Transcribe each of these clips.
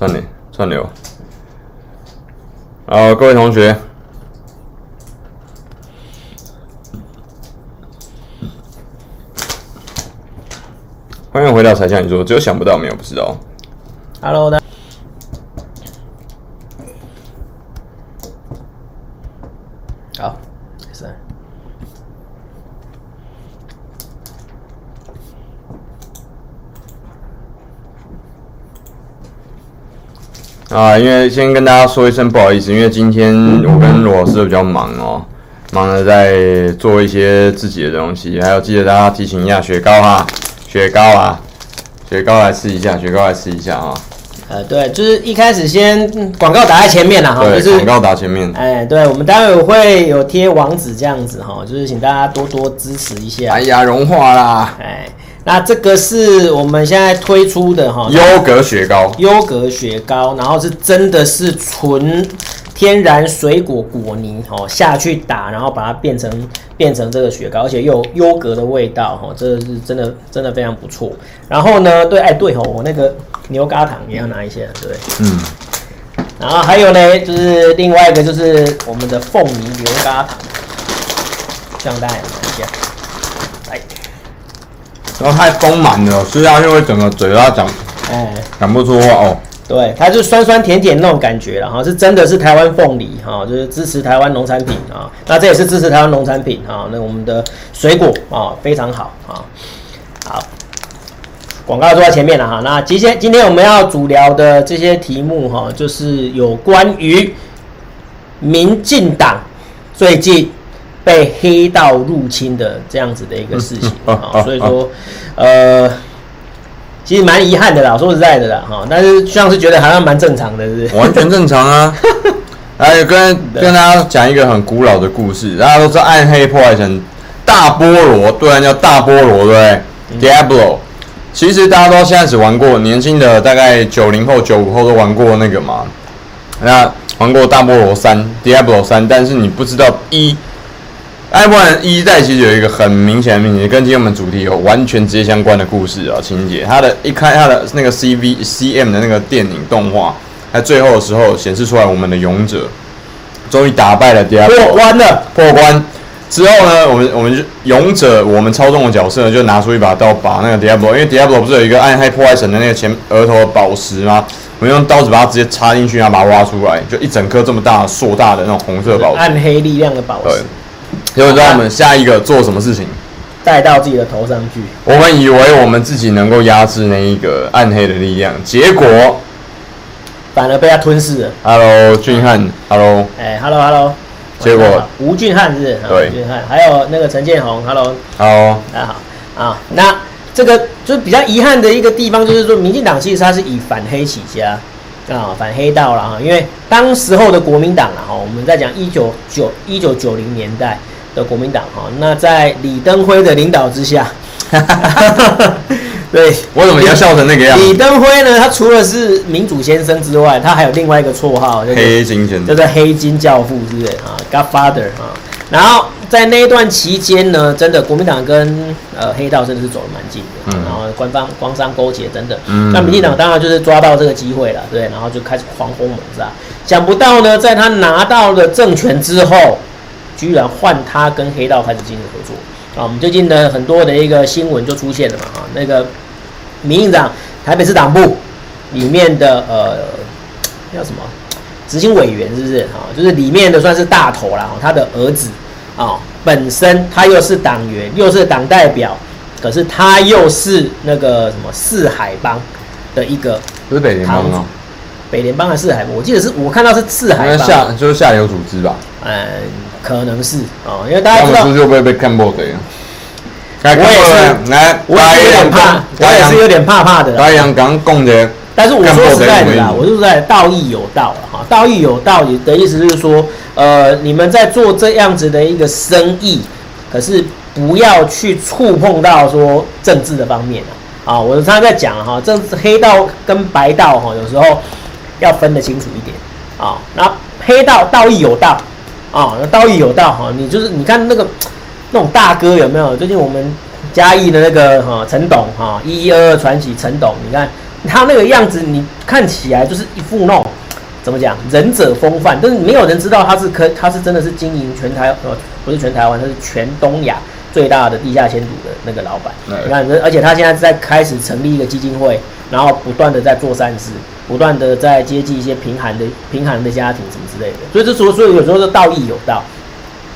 串联串流。好，各位同学，欢迎回到柴 Sean 你说，只有想不到没有不知道。Hello，大家好，是。啊，因为先跟大家说一声不好意思，因为今天我跟罗老师都比较忙哦，忙着在做一些自己的东西，还有记得大家提醒一下雪糕啊，雪糕啊，雪糕来吃一下，雪糕来吃一下啊。呃，对，就是一开始先广告打在前面了哈，就是广告打前面。哎，对，我们待会会有贴网址这样子哈，就是请大家多多支持一下。哎呀，融化啦！哎。那这个是我们现在推出的哈，优格雪糕，优格雪糕，然后是真的是纯天然水果果泥哦下去打，然后把它变成变成这个雪糕，而且又有优格的味道哈，这是真的真的非常不错。然后呢，对，哎对哦，我那个牛轧糖也要拿一下，对，嗯。然后还有呢，就是另外一个就是我们的凤梨牛轧糖，这样大家拿一下。然后太丰满了，吃下去会整个嘴巴讲，哎，讲不出话哦。对，它就酸酸甜甜那种感觉了哈，是真的是台湾凤梨哈，就是支持台湾农产品啊。那这也是支持台湾农产品啊。那我们的水果啊非常好啊。好，广告做在前面了哈。那今天今天我们要主聊的这些题目哈，就是有关于民进党最近。被黑道入侵的这样子的一个事情啊，所以说，呃，其实蛮遗憾的啦，说实在的啦，哈，但是像是觉得好像蛮正常的，是？完全正常啊！来 跟跟大家讲一个很古老的故事，大家都知道暗黑破坏神大菠萝，对啊，叫大菠萝，对不对？Diablo，其实大家都现在只玩过，年轻的大概九零后、九五后都玩过那个嘛，那玩过大菠萝三，Diablo 三，但是你不知道一。iPhone 一代其实有一个很明显的命题，跟今天我们主题有完全直接相关的故事啊情节。它的一开它的那个 CV CM 的那个电影动画，在最后的时候显示出来，我们的勇者终于打败了 Diablo，过关了。破关之后呢，我们我们就勇者我们操纵的角色呢，就拿出一把刀，把那个 Diablo，因为 Diablo 不是有一个暗黑破坏神的那个前额头的宝石吗？我们用刀子把它直接插进去，然后把它挖出来，就一整颗这么大硕大的那种红色宝石，暗黑力量的宝石。就知道我们下一个做什么事情，带到自己的头上去。我们以为我们自己能够压制那一个暗黑的力量，结果反而被他吞噬了。Hello，俊汉。Hello。哎，Hello，Hello。结果吴俊汉是？对。俊汉，还有那个陈建宏。Hello。Hello。大家好。啊，那这个就是比较遗憾的一个地方，就是说，民进党其实它是以反黑起家啊，反黑道了啊。因为当时候的国民党啊，哈，我们在讲一九九一九九零年代。的国民党哈，那在李登辉的领导之下，对，我怎么要笑成那个样子？李登辉呢？他除了是民主先生之外，他还有另外一个绰号，叫做黑金先生，叫做黑金教父，是不是啊？Godfather 啊。然后在那一段期间呢，真的国民党跟呃黑道真的是走得蛮近的，嗯、然后官方官商勾结等等。嗯。那民进党当然就是抓到这个机会了，对，然后就开始狂轰猛炸。想不到呢，在他拿到了政权之后。居然换他跟黑道开始进行合作啊！我们最近呢很多的一个新闻就出现了嘛啊，那个民进党台北市党部里面的呃叫什么执行委员是不是啊？就是里面的算是大头啦，他的儿子啊，本身他又是党员，又是党代表，可是他又是那个什么四海帮的一个，不是北联帮吗？北联帮还是四海帮？我记得是我看到是四海帮，下就是下游组织吧？嗯。可能是哦，因为大家知道，就会被看破的呀。我也是，来，我也是有点怕，我也是有点怕怕的。白羊刚供的，但是我说实在的啦，我就是在道义有道了哈，道义有道理的意思就是说，呃，你们在做这样子的一个生意，可是不要去触碰到说政治的方面啊。我常常在讲哈，这黑道跟白道哈，有时候要分得清楚一点啊。那黑道道义有道。啊，那道义有道哈，你就是你看那个那种大哥有没有？最近我们嘉义的那个哈陈董哈，一一二二传奇陈董，你看他那个样子，你看起来就是一副那种怎么讲忍者风范，但是没有人知道他是可他是真的是经营全台呃不是全台湾，他是全东亚最大的地下钱赌的那个老板。嗯、你看，而且他现在在开始成立一个基金会，然后不断的在做善事，不断的在接济一些贫寒的贫寒的家庭什么之类的。所以这所所以有时候是道义有道，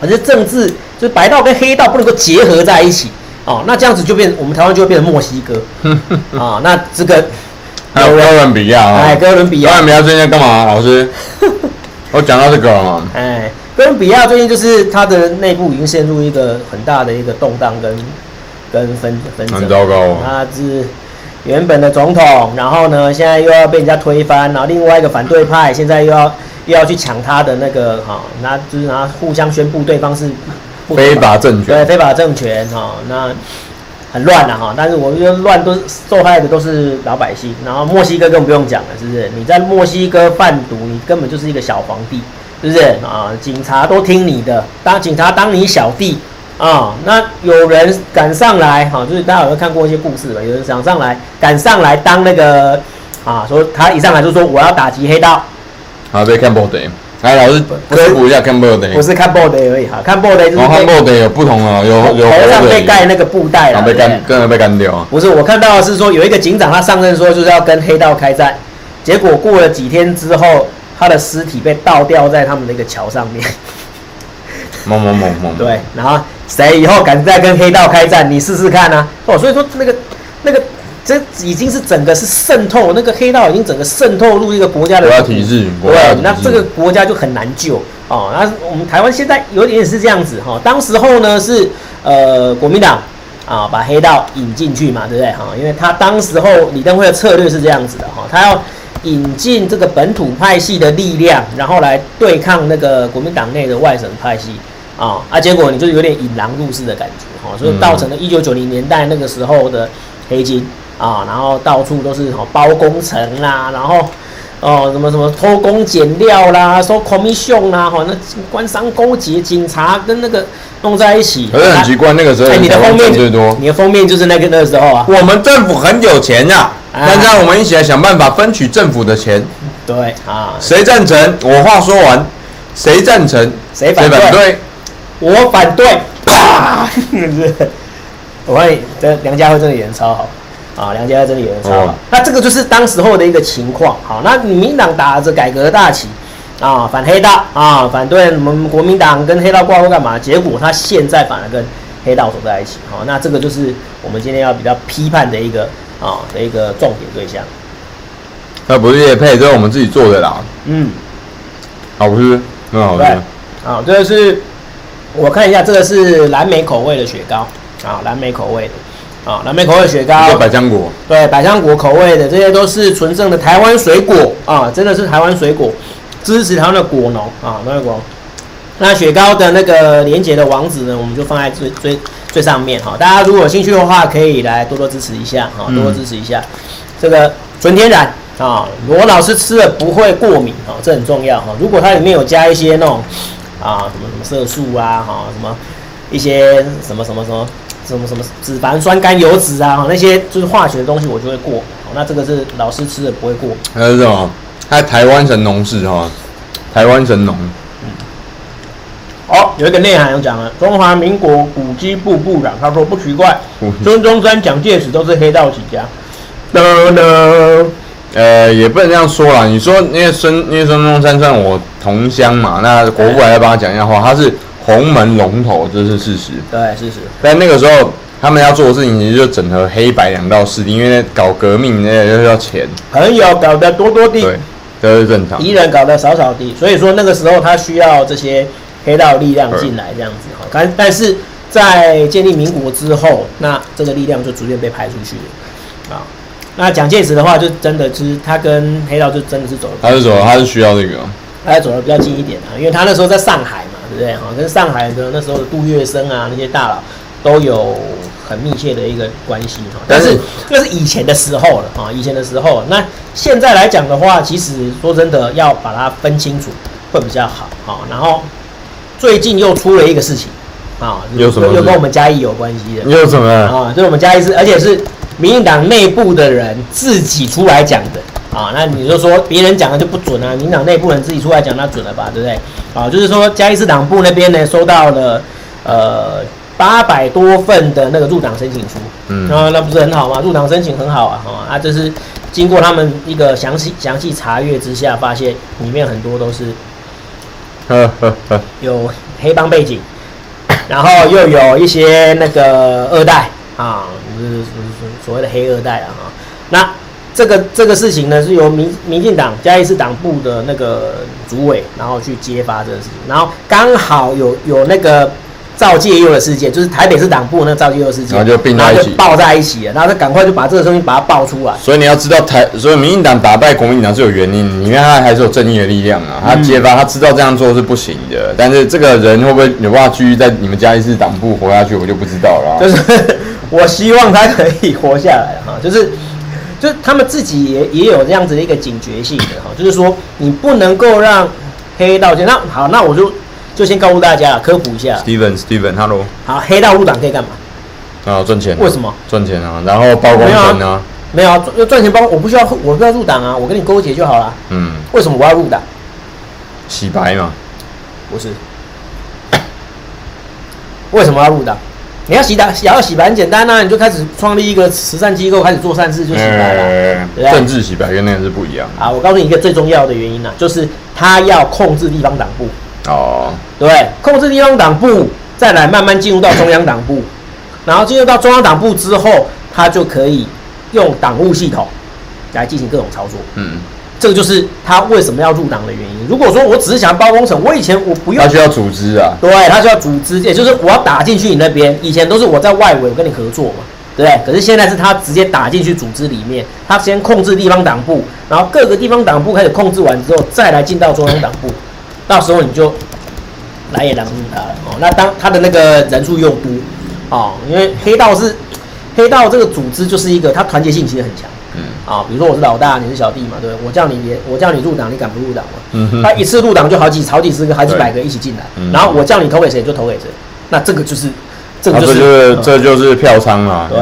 而且政治就是白道跟黑道不能够结合在一起。哦，那这样子就变，我们台湾就会变成墨西哥啊。那这个还有哥伦比亚啊，哎，哥伦比亚，哥伦比亚最近在干嘛？老师，我讲到这个了嘛。哎，哥伦比亚最近就是它的内部已经陷入一个很大的一个动荡跟跟分分争。很糟糕。他是原本的总统，然后呢，现在又要被人家推翻，然后另外一个反对派现在又要又要去抢他的那个哈，那就是然后互相宣布对方是。非法政权，对非法政权哈，那很乱了哈。但是我觉得乱都受害的都是老百姓。然后墨西哥更不用讲了，是不是？你在墨西哥贩毒，你根本就是一个小皇帝，是不是啊？警察都听你的，当警察当你小弟啊。那有人敢上来哈，就是大家有没有看过一些故事吧？有人想上来，敢上来当那个啊，说他一上来就说我要打击黑道，好，被看不得。来，老师科普一下看 body，不是看 body 而已哈，看 body 就是看 body 有不同啊，有有头上被盖那个布袋了，被干，跟人被干掉啊。不是，我看到的是说有一个警长他上任说就是要跟黑道开战，结果过了几天之后，他的尸体被倒吊在他们的一个桥上面。猛猛猛猛！对，然后谁以后敢再跟黑道开战，你试试看啊！哦，所以说那个那个。这已经是整个是渗透，那个黑道已经整个渗透入一个国家的国家体制，对，那这个国家就很难救哦。那我们台湾现在有点是这样子哈、哦，当时候呢是呃国民党啊把黑道引进去嘛，对不对哈？因为他当时候李登辉的策略是这样子的哈，他要引进这个本土派系的力量，然后来对抗那个国民党内的外省派系啊，啊结果你就有点引狼入室的感觉哈，所以造成了一九九零年代那个时候的黑金。啊，然后到处都是哦包工程啦，然后哦什么什么偷工减料啦，收 commission 啦，哈，那官商勾结，警察跟那个弄在一起。可是很奇怪，那个时候哎，你的封面最多，你的封面就是那个那个时候啊。我们政府很有钱呀，大家我们一起来想办法分取政府的钱。对啊，谁赞成？我话说完，谁赞成？谁反对？我反对。啪！我发现这梁家辉真的演得超好。啊，梁家在这里有人抄了。那这个就是当时候的一个情况。好，那民进党打着改革大旗，啊，反黑道啊，反对我们国民党跟黑道挂钩干嘛？结果他现在反而跟黑道走在一起。好，那这个就是我们今天要比较批判的一个啊的一个重点对象。那不是业配，这是我们自己做的啦。嗯，好吃，很好吃。啊，这个是我看一下，这个是蓝莓口味的雪糕。啊，蓝莓口味的。啊，蓝莓口味雪糕，百香果，对，百香果口味的，这些都是纯正的台湾水果。啊，真的是台湾水果，支持台湾的果农。啊，果农。那雪糕的那个连接的网址呢，我们就放在最最最上面。哈，大家如果有兴趣的话，可以来多多支持一下。啊，多多支持一下。嗯、这个纯天然。啊，罗老师吃了不会过敏。啊，这很重要。哈。如果它里面有加一些那种啊什么什么色素啊哈，什么一些什么什么什么。什么什么脂肪酸甘油脂啊，那些就是化学的东西，我就会过。那这个是老师吃的不会过。还有什么？还有台湾神农氏哈，台湾神农。嗯。好，有一个内涵有讲了，中华民国古迹部部长他说不奇怪，孙中山、蒋介石都是黑道起家。呃，也不能这样说啦。你说因为孙因为孙中山算我同乡嘛，那国父还要帮他讲一下话，他是。洪门龙头，这是事实。对，事实。但那个时候，他们要做的事情，其实就整合黑白两道势力，因为搞革命那个要钱。朋友搞得多多的，对，这是正常。敌人搞得少少的，所以说那个时候他需要这些黑道力量进来，这样子哈。但但是在建立民国之后，那这个力量就逐渐被排出去了啊。那蒋介石的话，就真的就是他跟黑道就真的是走了。他是走，他是需要这个。他走的比较近一点啊，因为他那时候在上海嘛。对不对？哈，跟上海的那时候的杜月笙啊，那些大佬都有很密切的一个关系哈。但是那是以前的时候了啊，以前的时候。那现在来讲的话，其实说真的，要把它分清楚会比较好啊。然后最近又出了一个事情啊，有什么？又跟我们嘉义有关系的。有什么？啊，就是我们嘉义是，而且是民进党内部的人自己出来讲的啊，那你就说别人讲的就不准啊，民进党内部人自己出来讲那准了吧，对不对？啊，就是说嘉义市党部那边呢收到了呃八百多份的那个入党申请书，嗯，啊，那不是很好吗？入党申请很好啊，啊，啊，就是经过他们一个详细详细查阅之下，发现里面很多都是 有黑帮背景，然后又有一些那个二代啊，就是所谓的黑二代啊，那。这个这个事情呢，是由民民进党嘉义市党部的那个主委，然后去揭发这个事情，然后刚好有有那个赵介佑的事件，就是台北市党部那个赵介佑事件，然后就并在一起，爆在一起了，然后他赶快就把这个东西把它爆出来。所以你要知道台，所以民进党打败国民党是有原因，因为他还是有正义的力量啊。他揭发，他知道这样做是不行的，但是这个人会不会有办法继续在你们嘉义市党部活下去，我就不知道了。就是我希望他可以活下来哈，就是。就他们自己也也有这样子的一个警觉性的哈，就是说你不能够让黑道那好，那我就就先告诉大家科普一下。Steven，Steven，Hello。好，黑道入党可以干嘛？啊，赚钱。为什么？赚钱啊，然后曝光钱啊。没有啊，要赚钱包，我不需要，我不要入党啊，我跟你勾结就好了。嗯。为什么我要入党？洗白嘛。不是。为什么要入党？你要洗白，想要洗白很简单呐、啊，你就开始创立一个慈善机构，开始做善事就洗白了。欸、对对政治洗白跟那个是不一样。啊，我告诉你一个最重要的原因呢、啊，就是他要控制地方党部。哦。对，控制地方党部，再来慢慢进入到中央党部，然后进入到中央党部之后，他就可以用党务系统来进行各种操作。嗯。这个就是他为什么要入党的原因。如果说我只是想包工程，我以前我不用。他需要组织啊。对，他需要组织，也就是我要打进去你那边。以前都是我在外围，我跟你合作嘛，对不对？可是现在是他直接打进去组织里面，他先控制地方党部，然后各个地方党部开始控制完之后，再来进到中央党部，到时候你就来也拦不住他了哦。那当他的那个人数又多哦，因为黑道是黑道这个组织就是一个，他团结性其实很强。嗯啊，比如说我是老大，你是小弟嘛，对不对，我叫你连我叫你入党，你敢不入党吗？他一次入党就好几好几十个，好几百个一起进来，嗯、然后我叫你投给谁就投给谁，那这个就是这个就是、啊、这就是票仓嘛，对，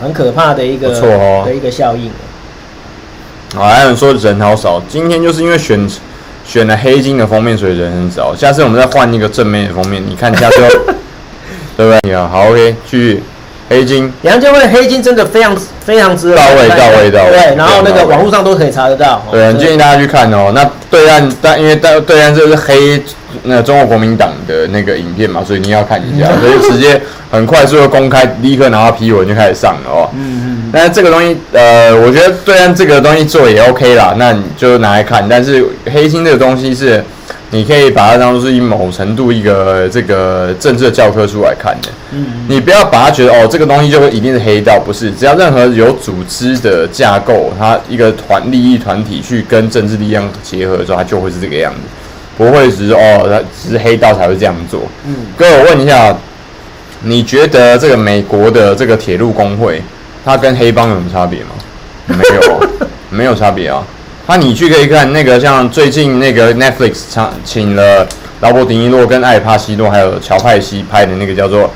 很可怕的一个错哦的一个效应。好，还有人说人好少，今天就是因为选选了黑金的封面，所以人很少。下次我们再换一个正面的封面，你看一下就 对不对？你好，好，OK，继续。黑金，杨建辉的黑金真的非常非常之到位，到位，到位。对，然后那个网络上都可以查得到。对，很建议大家去看哦。那对岸，但因为对对岸这是黑那中国国民党的那个影片嘛，所以你要看一下，所以直接很快速的公开，立刻拿到批文就开始上了哦。嗯 嗯。但是这个东西，呃，我觉得对岸这个东西做也 OK 啦，那你就拿来看。但是黑金这个东西是。你可以把它当做是以某程度一个这个政治的教科书来看的。嗯，你不要把它觉得哦，这个东西就会一定是黑道，不是。只要任何有组织的架构，它一个团利益团体去跟政治力量结合的时候，它就会是这个样子，不会只是哦，它只是黑道才会这样做。嗯，哥，我问一下，你觉得这个美国的这个铁路工会，它跟黑帮有什么差别吗？没有，没有差别啊。那、啊、你去可以看那个，像最近那个 Netflix 请请了劳勃·迪尼洛跟艾·帕西诺还有乔·派西拍的那个叫做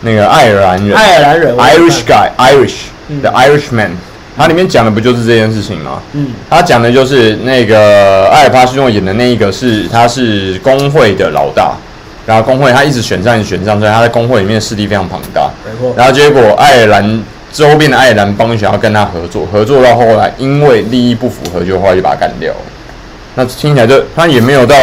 那个爱尔兰人，爱尔兰人，Irish guy，Irish，The Irishman，它里面讲的不就是这件事情吗？嗯，他讲的就是那个艾尔·帕西诺演的那一个是他是工会的老大，然后工会他一直选上，一直选上，所以他在工会里面势力非常庞大。然后结果爱尔兰。周边的爱尔兰帮想要跟他合作，合作到后来因为利益不符合，就后来就把他干掉。那听起来就他也没有到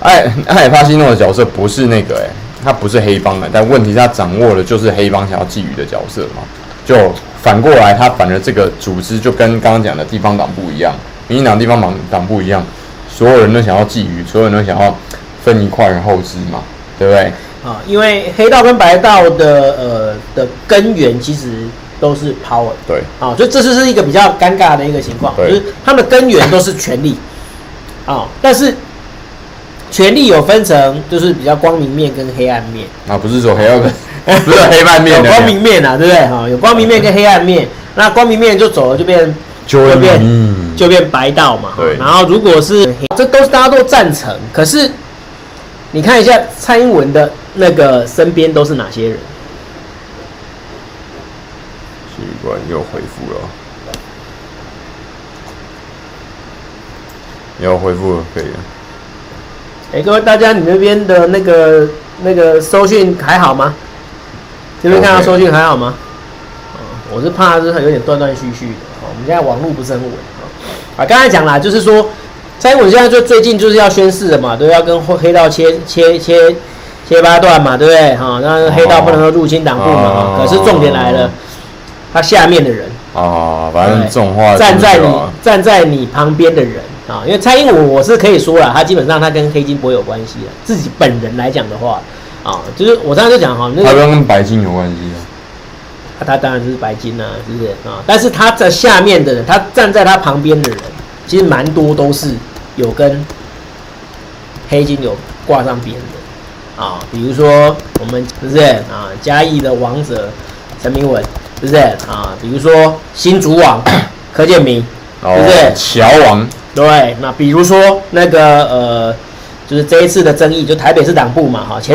爱爱尔帕西诺的角色不是那个诶、欸，他不是黑帮的，但问题是他掌握的就是黑帮想要觊觎的角色嘛。就反过来，他反而这个组织就跟刚刚讲的地方党不一样，民进党地方党党不一样，所有人都想要觊觎，所有人都想要分一块厚吃嘛，对不对？啊，因为黑道跟白道的呃的根源其实。都是 power，对，啊，所以这就是一个比较尴尬的一个情况，就是他们的根源都是权力，啊，但是权力有分成，就是比较光明面跟黑暗面，啊，不是说黑暗面，不是黑暗面，有光明面啊，对不对？哈，有光明面跟黑暗面，那光明面就走了就变，就变就变白道嘛，对，然后如果是这都是大家都赞成，可是你看一下蔡英文的那个身边都是哪些人？果然又回复了，又回复了，可以了。哎，各位大家，你那边的那个那个收讯还好吗？这边看到收讯还好吗？啊，我是怕是有点断断续续的。我们现在网络不是很稳啊。刚才讲了，就是说蔡英文现在就最近就是要宣誓了嘛，都要跟黑道切切切切八段嘛，对不对？哈，那黑道不能够入侵党部嘛。可是重点来了，他下面的人啊，反正这种话站在你站在你旁边的人。啊，因为蔡英文我是可以说了，他基本上他跟黑金不会有关系的。自己本人来讲的话，啊，就是我刚才就讲哈，那个、他跟白金有关系啊，他当然就是白金呐、啊，是不是啊？但是他在下面的人，他站在他旁边的人，其实蛮多都是有跟黑金有挂上边的啊。比如说我们是不是啊？嘉义的王者陈明文，是不是啊？比如说新竹网 柯建明，是不是乔王？对，那比如说那个呃，就是这一次的争议，就台北市党部嘛，哈前。